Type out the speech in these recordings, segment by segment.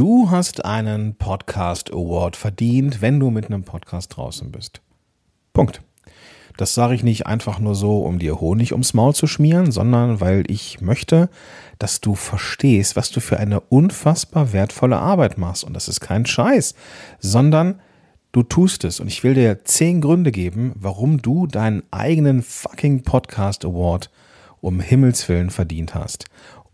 Du hast einen Podcast Award verdient, wenn du mit einem Podcast draußen bist. Punkt. Das sage ich nicht einfach nur so, um dir Honig ums Maul zu schmieren, sondern weil ich möchte, dass du verstehst, was du für eine unfassbar wertvolle Arbeit machst. Und das ist kein Scheiß, sondern du tust es. Und ich will dir zehn Gründe geben, warum du deinen eigenen fucking Podcast Award um Himmels Willen verdient hast.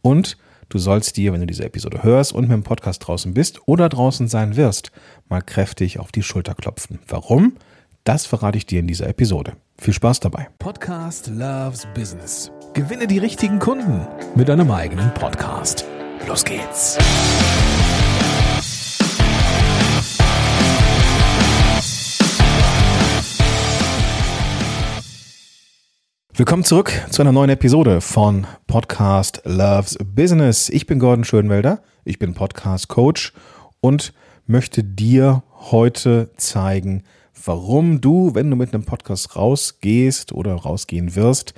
Und du sollst dir, wenn du diese Episode hörst und mit dem Podcast draußen bist oder draußen sein wirst, mal kräftig auf die Schulter klopfen. Warum? Das verrate ich dir in dieser Episode. Viel Spaß dabei. Podcast Loves Business. Gewinne die richtigen Kunden mit deinem eigenen Podcast. Los geht's. Willkommen zurück zu einer neuen Episode von Podcast Loves Business. Ich bin Gordon Schönwelder, ich bin Podcast Coach und möchte dir heute zeigen, warum du, wenn du mit einem Podcast rausgehst oder rausgehen wirst,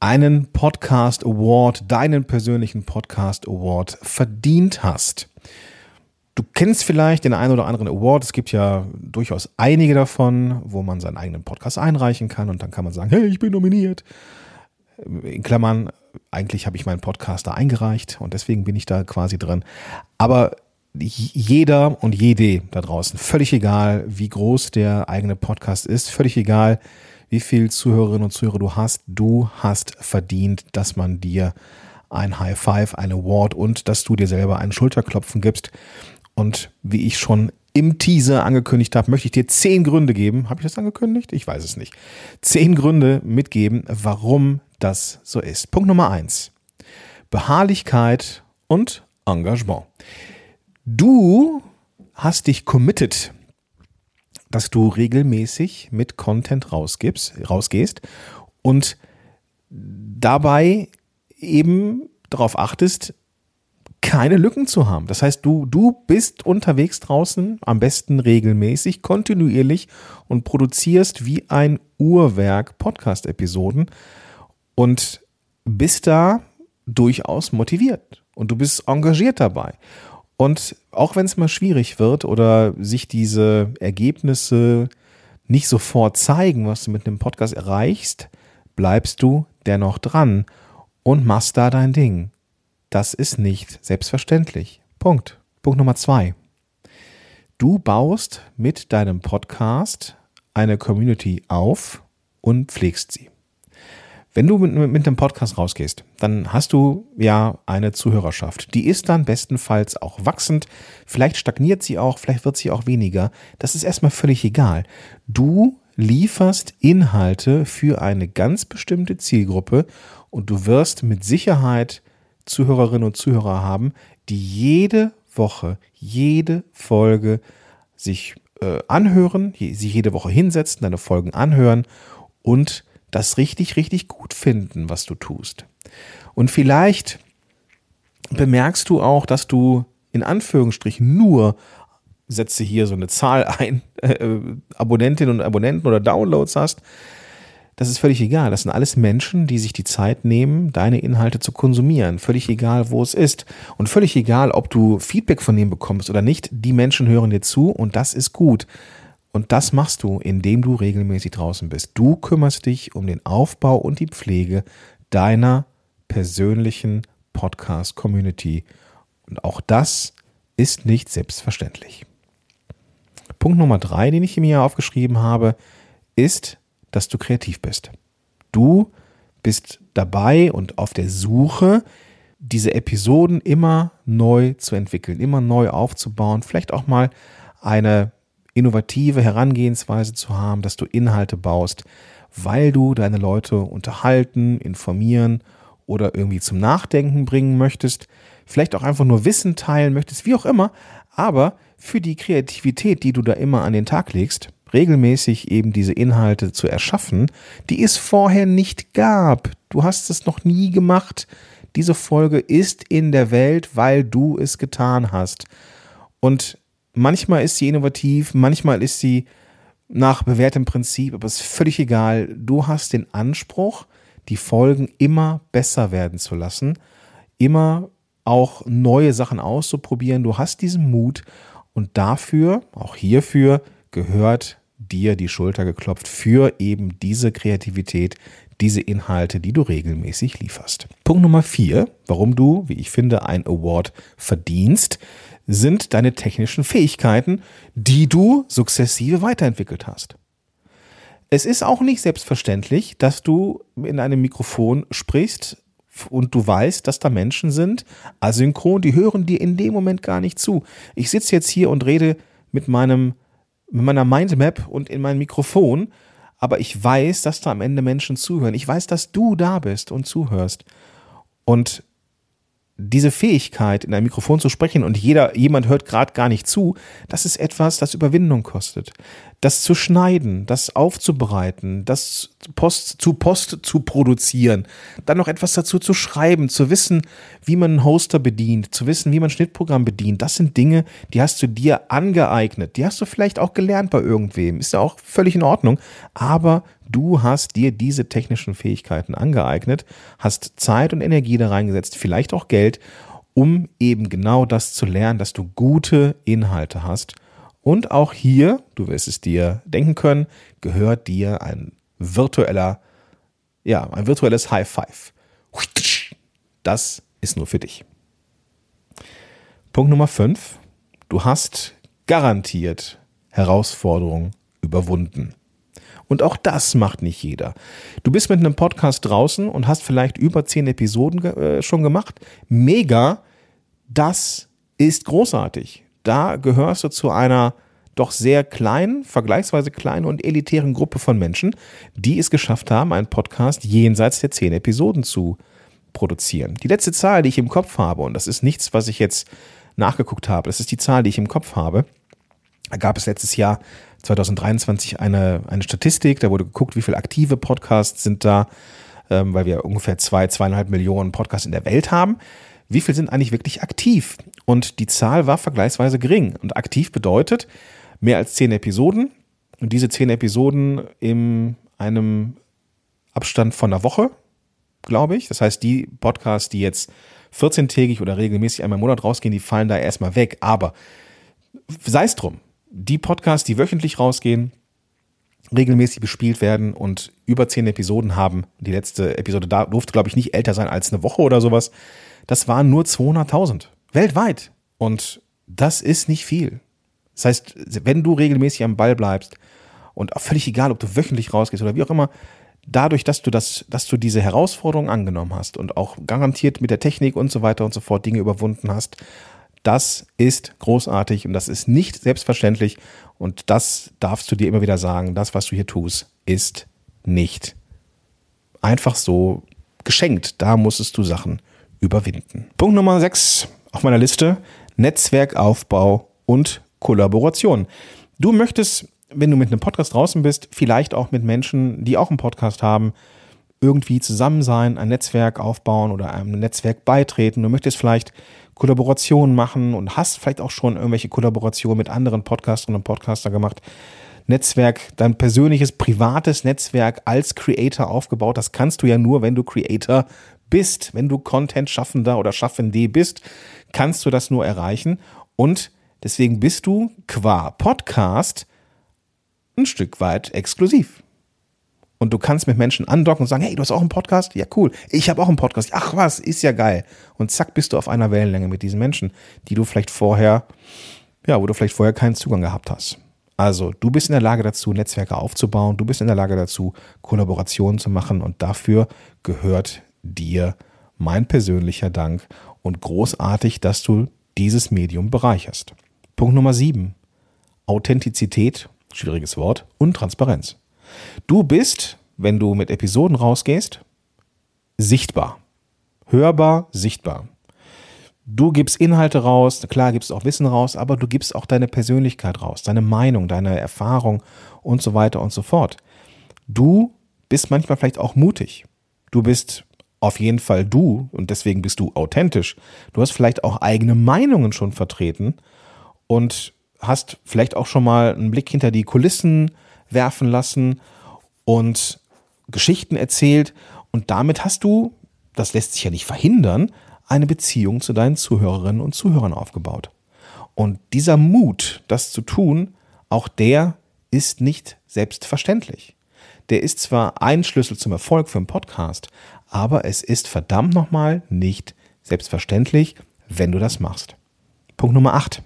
einen Podcast Award, deinen persönlichen Podcast Award verdient hast. Du kennst vielleicht den einen oder anderen Award. Es gibt ja durchaus einige davon, wo man seinen eigenen Podcast einreichen kann und dann kann man sagen, hey, ich bin nominiert. In Klammern, eigentlich habe ich meinen Podcast da eingereicht und deswegen bin ich da quasi drin. Aber jeder und jede da draußen, völlig egal, wie groß der eigene Podcast ist, völlig egal, wie viel Zuhörerinnen und Zuhörer du hast, du hast verdient, dass man dir ein High Five, ein Award und dass du dir selber einen Schulterklopfen gibst. Und wie ich schon im Teaser angekündigt habe, möchte ich dir zehn Gründe geben. Habe ich das angekündigt? Ich weiß es nicht. Zehn Gründe mitgeben, warum das so ist. Punkt Nummer eins. Beharrlichkeit und Engagement. Du hast dich committed, dass du regelmäßig mit Content rausgibst, rausgehst und dabei eben darauf achtest, keine Lücken zu haben. Das heißt, du, du bist unterwegs draußen, am besten regelmäßig, kontinuierlich und produzierst wie ein Uhrwerk Podcast-Episoden und bist da durchaus motiviert und du bist engagiert dabei. Und auch wenn es mal schwierig wird oder sich diese Ergebnisse nicht sofort zeigen, was du mit einem Podcast erreichst, bleibst du dennoch dran und machst da dein Ding. Das ist nicht selbstverständlich. Punkt. Punkt Nummer zwei. Du baust mit deinem Podcast eine Community auf und pflegst sie. Wenn du mit, mit dem Podcast rausgehst, dann hast du ja eine Zuhörerschaft. Die ist dann bestenfalls auch wachsend. Vielleicht stagniert sie auch, vielleicht wird sie auch weniger. Das ist erstmal völlig egal. Du lieferst Inhalte für eine ganz bestimmte Zielgruppe und du wirst mit Sicherheit Zuhörerinnen und Zuhörer haben, die jede Woche, jede Folge sich äh, anhören, sich jede Woche hinsetzen, deine Folgen anhören und das richtig, richtig gut finden, was du tust. Und vielleicht bemerkst du auch, dass du in Anführungsstrichen nur setze hier so eine Zahl ein, äh, Abonnentinnen und Abonnenten oder Downloads hast, das ist völlig egal. Das sind alles Menschen, die sich die Zeit nehmen, deine Inhalte zu konsumieren. Völlig egal, wo es ist. Und völlig egal, ob du Feedback von denen bekommst oder nicht. Die Menschen hören dir zu und das ist gut. Und das machst du, indem du regelmäßig draußen bist. Du kümmerst dich um den Aufbau und die Pflege deiner persönlichen Podcast-Community. Und auch das ist nicht selbstverständlich. Punkt Nummer drei, den ich mir aufgeschrieben habe, ist, dass du kreativ bist. Du bist dabei und auf der Suche, diese Episoden immer neu zu entwickeln, immer neu aufzubauen, vielleicht auch mal eine innovative Herangehensweise zu haben, dass du Inhalte baust, weil du deine Leute unterhalten, informieren oder irgendwie zum Nachdenken bringen möchtest, vielleicht auch einfach nur Wissen teilen möchtest, wie auch immer, aber für die Kreativität, die du da immer an den Tag legst, regelmäßig eben diese Inhalte zu erschaffen, die es vorher nicht gab. Du hast es noch nie gemacht. Diese Folge ist in der Welt, weil du es getan hast. Und manchmal ist sie innovativ, manchmal ist sie nach bewährtem Prinzip, aber es ist völlig egal. Du hast den Anspruch, die Folgen immer besser werden zu lassen, immer auch neue Sachen auszuprobieren. Du hast diesen Mut und dafür, auch hierfür, gehört dir die Schulter geklopft für eben diese Kreativität, diese Inhalte, die du regelmäßig lieferst. Punkt Nummer vier, warum du, wie ich finde, ein Award verdienst, sind deine technischen Fähigkeiten, die du sukzessive weiterentwickelt hast. Es ist auch nicht selbstverständlich, dass du in einem Mikrofon sprichst und du weißt, dass da Menschen sind, asynchron, die hören dir in dem Moment gar nicht zu. Ich sitze jetzt hier und rede mit meinem mit meiner Mindmap und in mein Mikrofon, aber ich weiß, dass da am Ende Menschen zuhören. Ich weiß, dass du da bist und zuhörst. Und diese Fähigkeit, in ein Mikrofon zu sprechen und jeder, jemand hört gerade gar nicht zu, das ist etwas, das Überwindung kostet. Das zu schneiden, das aufzubereiten, das Post zu Post zu produzieren, dann noch etwas dazu zu schreiben, zu wissen, wie man einen Hoster bedient, zu wissen, wie man ein Schnittprogramm bedient, das sind Dinge, die hast du dir angeeignet. Die hast du vielleicht auch gelernt bei irgendwem. Ist ja auch völlig in Ordnung. Aber Du hast dir diese technischen Fähigkeiten angeeignet, hast Zeit und Energie da reingesetzt, vielleicht auch Geld, um eben genau das zu lernen, dass du gute Inhalte hast. Und auch hier, du wirst es dir denken können, gehört dir ein virtueller, ja, ein virtuelles High Five. Das ist nur für dich. Punkt Nummer 5. Du hast garantiert Herausforderungen überwunden. Und auch das macht nicht jeder. Du bist mit einem Podcast draußen und hast vielleicht über zehn Episoden äh, schon gemacht. Mega. Das ist großartig. Da gehörst du zu einer doch sehr kleinen, vergleichsweise kleinen und elitären Gruppe von Menschen, die es geschafft haben, einen Podcast jenseits der zehn Episoden zu produzieren. Die letzte Zahl, die ich im Kopf habe, und das ist nichts, was ich jetzt nachgeguckt habe, das ist die Zahl, die ich im Kopf habe, da gab es letztes Jahr 2023 eine, eine Statistik, da wurde geguckt, wie viele aktive Podcasts sind da, ähm, weil wir ungefähr zwei, zweieinhalb Millionen Podcasts in der Welt haben. Wie viel sind eigentlich wirklich aktiv? Und die Zahl war vergleichsweise gering. Und aktiv bedeutet mehr als zehn Episoden. Und diese zehn Episoden in einem Abstand von einer Woche, glaube ich. Das heißt, die Podcasts, die jetzt 14-tägig oder regelmäßig einmal im Monat rausgehen, die fallen da erstmal weg. Aber sei es drum die Podcasts, die wöchentlich rausgehen, regelmäßig bespielt werden und über zehn Episoden haben. Die letzte Episode da durfte, glaube ich, nicht älter sein als eine Woche oder sowas. Das waren nur 200.000 weltweit. Und das ist nicht viel. Das heißt, wenn du regelmäßig am Ball bleibst und auch völlig egal, ob du wöchentlich rausgehst oder wie auch immer, dadurch, dass du das, dass du diese Herausforderung angenommen hast und auch garantiert mit der Technik und so weiter und so fort Dinge überwunden hast, das ist großartig und das ist nicht selbstverständlich und das darfst du dir immer wieder sagen. Das, was du hier tust, ist nicht einfach so geschenkt. Da musstest du Sachen überwinden. Punkt Nummer 6 auf meiner Liste: Netzwerkaufbau und Kollaboration. Du möchtest, wenn du mit einem Podcast draußen bist, vielleicht auch mit Menschen, die auch einen Podcast haben, irgendwie zusammen sein, ein Netzwerk aufbauen oder einem Netzwerk beitreten. Du möchtest vielleicht Kollaborationen machen und hast vielleicht auch schon irgendwelche Kollaborationen mit anderen Podcasterinnen und Podcaster gemacht. Netzwerk, dein persönliches, privates Netzwerk als Creator aufgebaut. Das kannst du ja nur, wenn du Creator bist. Wenn du Content-Schaffender oder Schaffende bist, kannst du das nur erreichen. Und deswegen bist du qua Podcast ein Stück weit exklusiv und du kannst mit Menschen andocken und sagen, hey, du hast auch einen Podcast? Ja, cool. Ich habe auch einen Podcast. Ach was, ist ja geil. Und zack, bist du auf einer Wellenlänge mit diesen Menschen, die du vielleicht vorher, ja, wo du vielleicht vorher keinen Zugang gehabt hast. Also, du bist in der Lage dazu, Netzwerke aufzubauen, du bist in der Lage dazu, Kollaborationen zu machen und dafür gehört dir mein persönlicher Dank und großartig, dass du dieses Medium bereicherst. Punkt Nummer sieben. Authentizität, schwieriges Wort, und Transparenz. Du bist, wenn du mit Episoden rausgehst, sichtbar. Hörbar, sichtbar. Du gibst Inhalte raus, klar gibst auch Wissen raus, aber du gibst auch deine Persönlichkeit raus, deine Meinung, deine Erfahrung und so weiter und so fort. Du bist manchmal vielleicht auch mutig. Du bist auf jeden Fall du und deswegen bist du authentisch. Du hast vielleicht auch eigene Meinungen schon vertreten und hast vielleicht auch schon mal einen Blick hinter die Kulissen werfen lassen und Geschichten erzählt. Und damit hast du, das lässt sich ja nicht verhindern, eine Beziehung zu deinen Zuhörerinnen und Zuhörern aufgebaut. Und dieser Mut, das zu tun, auch der ist nicht selbstverständlich. Der ist zwar ein Schlüssel zum Erfolg für einen Podcast, aber es ist verdammt nochmal nicht selbstverständlich, wenn du das machst. Punkt Nummer 8.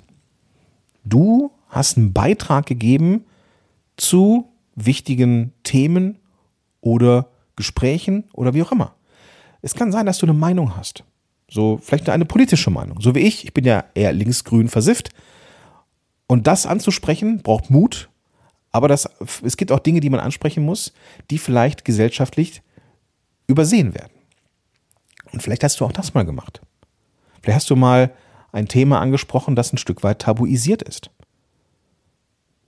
Du hast einen Beitrag gegeben zu wichtigen Themen oder Gesprächen oder wie auch immer. Es kann sein, dass du eine Meinung hast. So, vielleicht eine politische Meinung. So wie ich. Ich bin ja eher linksgrün versifft. Und das anzusprechen braucht Mut. Aber das, es gibt auch Dinge, die man ansprechen muss, die vielleicht gesellschaftlich übersehen werden. Und vielleicht hast du auch das mal gemacht. Vielleicht hast du mal ein Thema angesprochen, das ein Stück weit tabuisiert ist.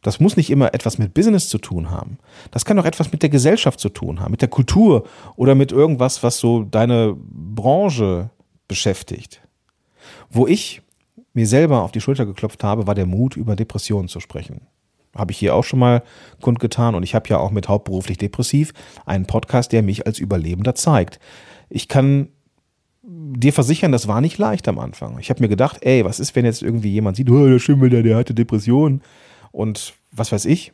Das muss nicht immer etwas mit Business zu tun haben. Das kann auch etwas mit der Gesellschaft zu tun haben, mit der Kultur oder mit irgendwas, was so deine Branche beschäftigt. Wo ich mir selber auf die Schulter geklopft habe, war der Mut, über Depressionen zu sprechen. Habe ich hier auch schon mal kundgetan und ich habe ja auch mit hauptberuflich depressiv einen Podcast, der mich als Überlebender zeigt. Ich kann dir versichern, das war nicht leicht am Anfang. Ich habe mir gedacht, ey, was ist, wenn jetzt irgendwie jemand sieht, oh, der Schimmel, der, der hatte Depressionen und was weiß ich.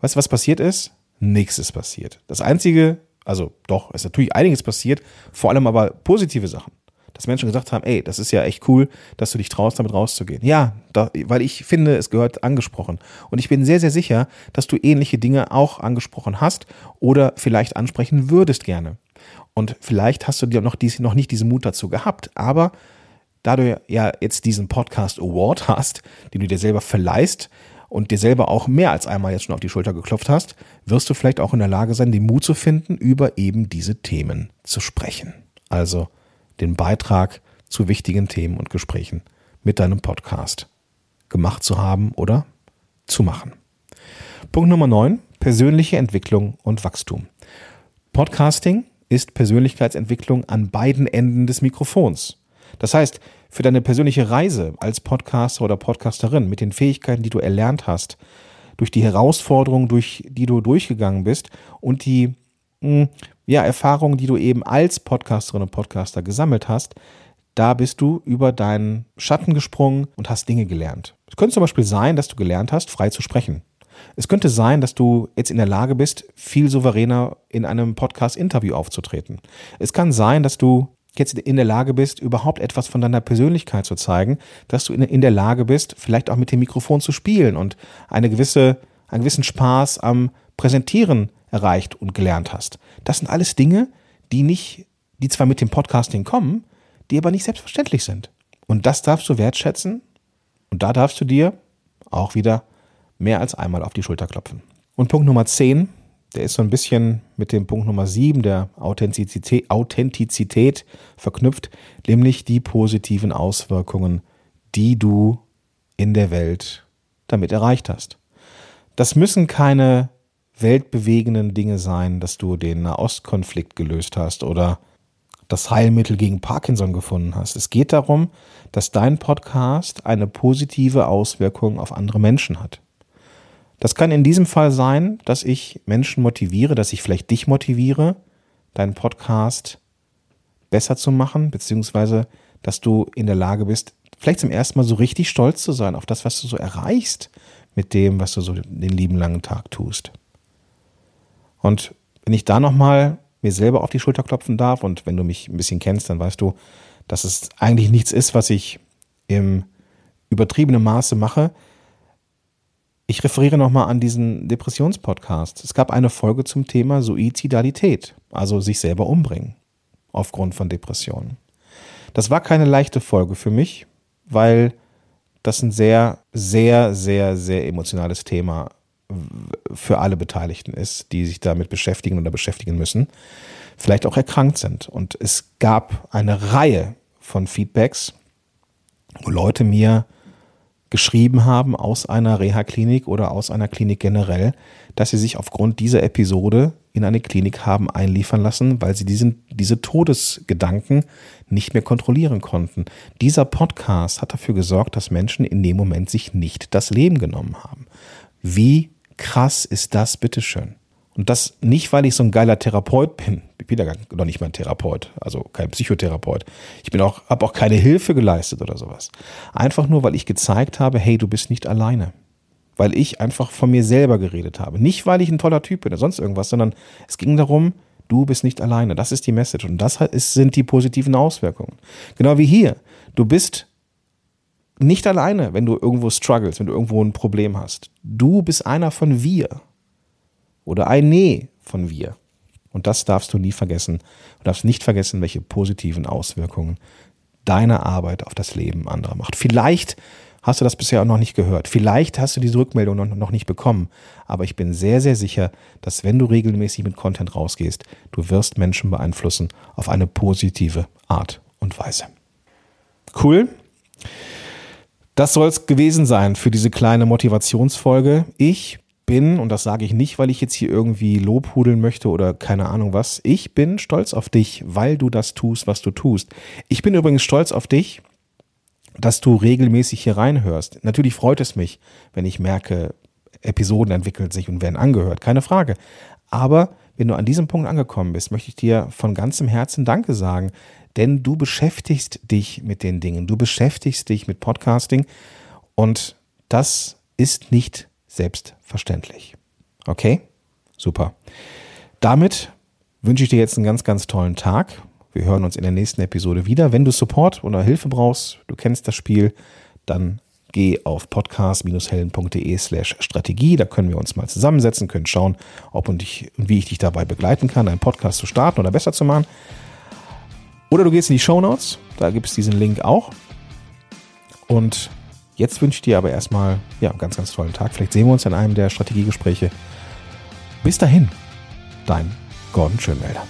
Weißt du, was passiert ist? Nichts ist passiert. Das Einzige, also doch, ist natürlich einiges passiert, vor allem aber positive Sachen. Dass Menschen gesagt haben, ey, das ist ja echt cool, dass du dich traust, damit rauszugehen. Ja, da, weil ich finde, es gehört angesprochen. Und ich bin sehr, sehr sicher, dass du ähnliche Dinge auch angesprochen hast oder vielleicht ansprechen würdest gerne. Und vielleicht hast du dir noch, dies, noch nicht diesen Mut dazu gehabt, aber da du ja jetzt diesen Podcast Award hast, den du dir selber verleihst, und dir selber auch mehr als einmal jetzt schon auf die Schulter geklopft hast, wirst du vielleicht auch in der Lage sein, den Mut zu finden, über eben diese Themen zu sprechen. Also den Beitrag zu wichtigen Themen und Gesprächen mit deinem Podcast gemacht zu haben oder zu machen. Punkt Nummer 9. Persönliche Entwicklung und Wachstum. Podcasting ist Persönlichkeitsentwicklung an beiden Enden des Mikrofons. Das heißt, für deine persönliche Reise als Podcaster oder Podcasterin mit den Fähigkeiten, die du erlernt hast, durch die Herausforderungen, durch die du durchgegangen bist und die hm, ja, Erfahrungen, die du eben als Podcasterin und Podcaster gesammelt hast, da bist du über deinen Schatten gesprungen und hast Dinge gelernt. Es könnte zum Beispiel sein, dass du gelernt hast, frei zu sprechen. Es könnte sein, dass du jetzt in der Lage bist, viel souveräner in einem Podcast-Interview aufzutreten. Es kann sein, dass du jetzt in der Lage bist, überhaupt etwas von deiner Persönlichkeit zu zeigen, dass du in der Lage bist, vielleicht auch mit dem Mikrofon zu spielen und eine gewisse, einen gewissen Spaß am Präsentieren erreicht und gelernt hast. Das sind alles Dinge, die nicht, die zwar mit dem Podcasting kommen, die aber nicht selbstverständlich sind. Und das darfst du wertschätzen und da darfst du dir auch wieder mehr als einmal auf die Schulter klopfen. Und Punkt Nummer 10, der ist so ein bisschen mit dem Punkt Nummer 7 der Authentizität, Authentizität verknüpft, nämlich die positiven Auswirkungen, die du in der Welt damit erreicht hast. Das müssen keine weltbewegenden Dinge sein, dass du den Nahostkonflikt gelöst hast oder das Heilmittel gegen Parkinson gefunden hast. Es geht darum, dass dein Podcast eine positive Auswirkung auf andere Menschen hat. Das kann in diesem Fall sein, dass ich Menschen motiviere, dass ich vielleicht dich motiviere, deinen Podcast besser zu machen, beziehungsweise dass du in der Lage bist, vielleicht zum ersten Mal so richtig stolz zu sein auf das, was du so erreichst mit dem, was du so den lieben langen Tag tust. Und wenn ich da nochmal mir selber auf die Schulter klopfen darf und wenn du mich ein bisschen kennst, dann weißt du, dass es eigentlich nichts ist, was ich im übertriebenen Maße mache, ich referiere nochmal an diesen Depressionspodcast. Es gab eine Folge zum Thema Suizidalität, also sich selber umbringen aufgrund von Depressionen. Das war keine leichte Folge für mich, weil das ein sehr, sehr, sehr, sehr emotionales Thema für alle Beteiligten ist, die sich damit beschäftigen oder beschäftigen müssen, vielleicht auch erkrankt sind. Und es gab eine Reihe von Feedbacks, wo Leute mir geschrieben haben aus einer Reha-Klinik oder aus einer Klinik generell, dass sie sich aufgrund dieser Episode in eine Klinik haben einliefern lassen, weil sie diesen, diese Todesgedanken nicht mehr kontrollieren konnten. Dieser Podcast hat dafür gesorgt, dass Menschen in dem Moment sich nicht das Leben genommen haben. Wie krass ist das, bitteschön? Und das nicht, weil ich so ein geiler Therapeut bin. Ich bin ja noch nicht mal ein Therapeut, also kein Psychotherapeut. Ich bin auch, habe auch keine Hilfe geleistet oder sowas. Einfach nur, weil ich gezeigt habe, hey, du bist nicht alleine. Weil ich einfach von mir selber geredet habe. Nicht, weil ich ein toller Typ bin oder sonst irgendwas, sondern es ging darum, du bist nicht alleine. Das ist die Message. Und das sind die positiven Auswirkungen. Genau wie hier. Du bist nicht alleine, wenn du irgendwo struggles, wenn du irgendwo ein Problem hast. Du bist einer von wir oder ein Nee von wir. Und das darfst du nie vergessen. Du darfst nicht vergessen, welche positiven Auswirkungen deine Arbeit auf das Leben anderer macht. Vielleicht hast du das bisher auch noch nicht gehört. Vielleicht hast du diese Rückmeldung noch nicht bekommen. Aber ich bin sehr, sehr sicher, dass wenn du regelmäßig mit Content rausgehst, du wirst Menschen beeinflussen auf eine positive Art und Weise. Cool. Das soll es gewesen sein für diese kleine Motivationsfolge. Ich bin, und das sage ich nicht, weil ich jetzt hier irgendwie lobhudeln möchte oder keine Ahnung was, ich bin stolz auf dich, weil du das tust, was du tust. Ich bin übrigens stolz auf dich, dass du regelmäßig hier reinhörst. Natürlich freut es mich, wenn ich merke, Episoden entwickeln sich und werden angehört, keine Frage. Aber wenn du an diesem Punkt angekommen bist, möchte ich dir von ganzem Herzen Danke sagen, denn du beschäftigst dich mit den Dingen, du beschäftigst dich mit Podcasting und das ist nicht selbstverständlich. Okay? Super. Damit wünsche ich dir jetzt einen ganz, ganz tollen Tag. Wir hören uns in der nächsten Episode wieder. Wenn du Support oder Hilfe brauchst, du kennst das Spiel, dann geh auf podcast-helden.de slash Strategie. Da können wir uns mal zusammensetzen, können schauen, ob und, ich, und wie ich dich dabei begleiten kann, einen Podcast zu starten oder besser zu machen. Oder du gehst in die Show Notes, da gibt es diesen Link auch. Und Jetzt wünsche ich dir aber erstmal ja, einen ganz, ganz tollen Tag. Vielleicht sehen wir uns in einem der Strategiegespräche. Bis dahin, dein Gordon Schönwälder.